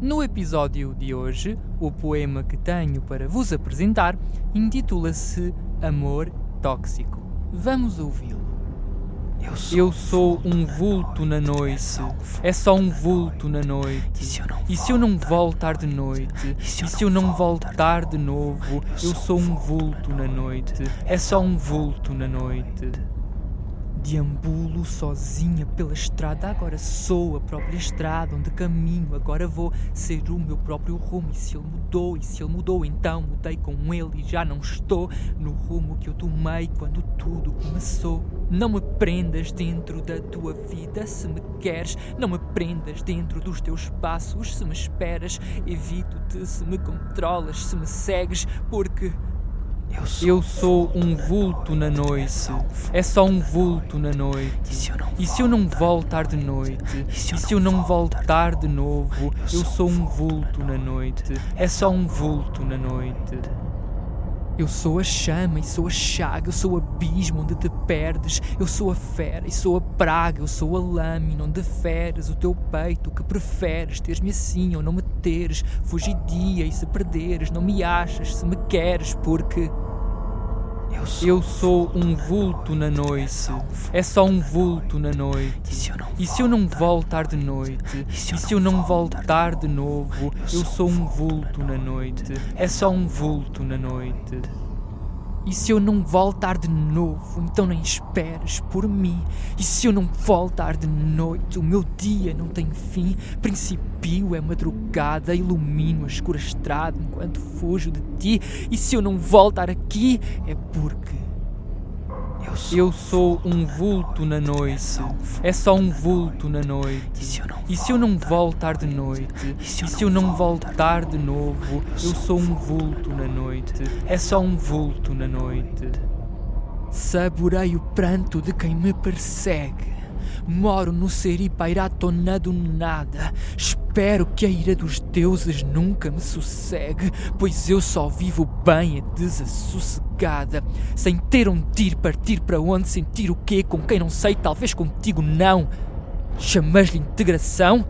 No episódio de hoje, o poema que tenho para vos apresentar intitula-se Amor Tóxico. Vamos ouvi-lo. Eu sou um vulto na noite, é só um vulto na noite. E se eu não voltar de noite, e se eu não voltar de novo, eu sou um vulto na noite, é só um vulto na noite. Deambulo sozinha pela estrada, agora sou a própria estrada onde caminho, agora vou ser o meu próprio rumo. E se ele mudou, e se ele mudou, então mudei com ele e já não estou no rumo que eu tomei quando tudo começou. Não me prendas dentro da tua vida se me queres, não me prendas dentro dos teus passos se me esperas. Evito-te se me controlas, se me segues, porque. Eu sou um vulto na noite. É só um vulto na noite. E se eu não voltar de noite? E se eu não voltar de novo? Eu sou um vulto na noite. É só um vulto na noite. Eu sou a chama e sou a chaga, eu sou o abismo onde te perdes, eu sou a fera e sou a praga, eu sou a lâmina onde feres o teu peito, que preferes teres-me assim ou não me teres, fugidia e se perderes, não me achas se me queres, porque eu sou um vulto na noite, é só um vulto na noite. E se eu não voltar? de noite, e se eu não voltar? de novo, eu sou um vulto na noite, é só um vulto na noite. E se eu não voltar de novo, então nem esperes por mim. E se eu não voltar de noite, o meu dia não tem fim. Principio é madrugada, ilumino a escura estrada enquanto fujo de ti. E se eu não voltar aqui, é porque. Eu sou um vulto na noite, é só um vulto na noite. E se eu não voltar de noite, e se eu não voltar de novo, eu sou um vulto na noite, é só um vulto na noite. Saborei o pranto de quem me persegue. Moro no ser e pairatona do nada. Espero que a ira dos deuses nunca me sossegue, pois eu só vivo bem e desassossegada. Sem ter onde ir, partir para onde, sentir o quê, com quem não sei, talvez contigo não. Chamas-lhe integração?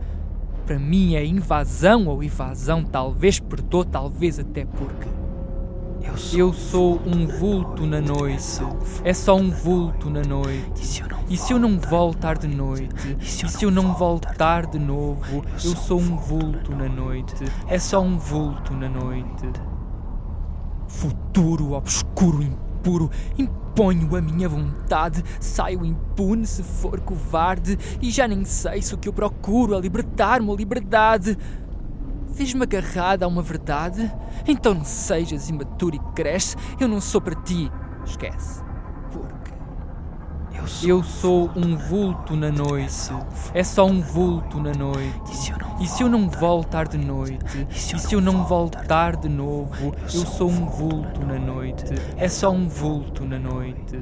Para mim é invasão ou evasão, talvez perdoe, talvez até porque. Eu sou um vulto na noite, é só um vulto na noite. E se eu não voltar? de noite, e se eu não voltar? de novo, eu sou um vulto na noite, é só um vulto na noite. Futuro obscuro, impuro, imponho a minha vontade, saio impune se for covarde, e já nem sei se o que eu procuro é libertar-me ou liberdade. Vês-me agarrada a uma verdade? Então não sejas imaturo e cresce. Eu não sou para ti. Esquece. Porque. Eu sou um vulto na noite. É só um vulto na noite. E se eu não voltar de noite? E se eu não voltar de novo? Eu sou um vulto na noite. É só um vulto na noite.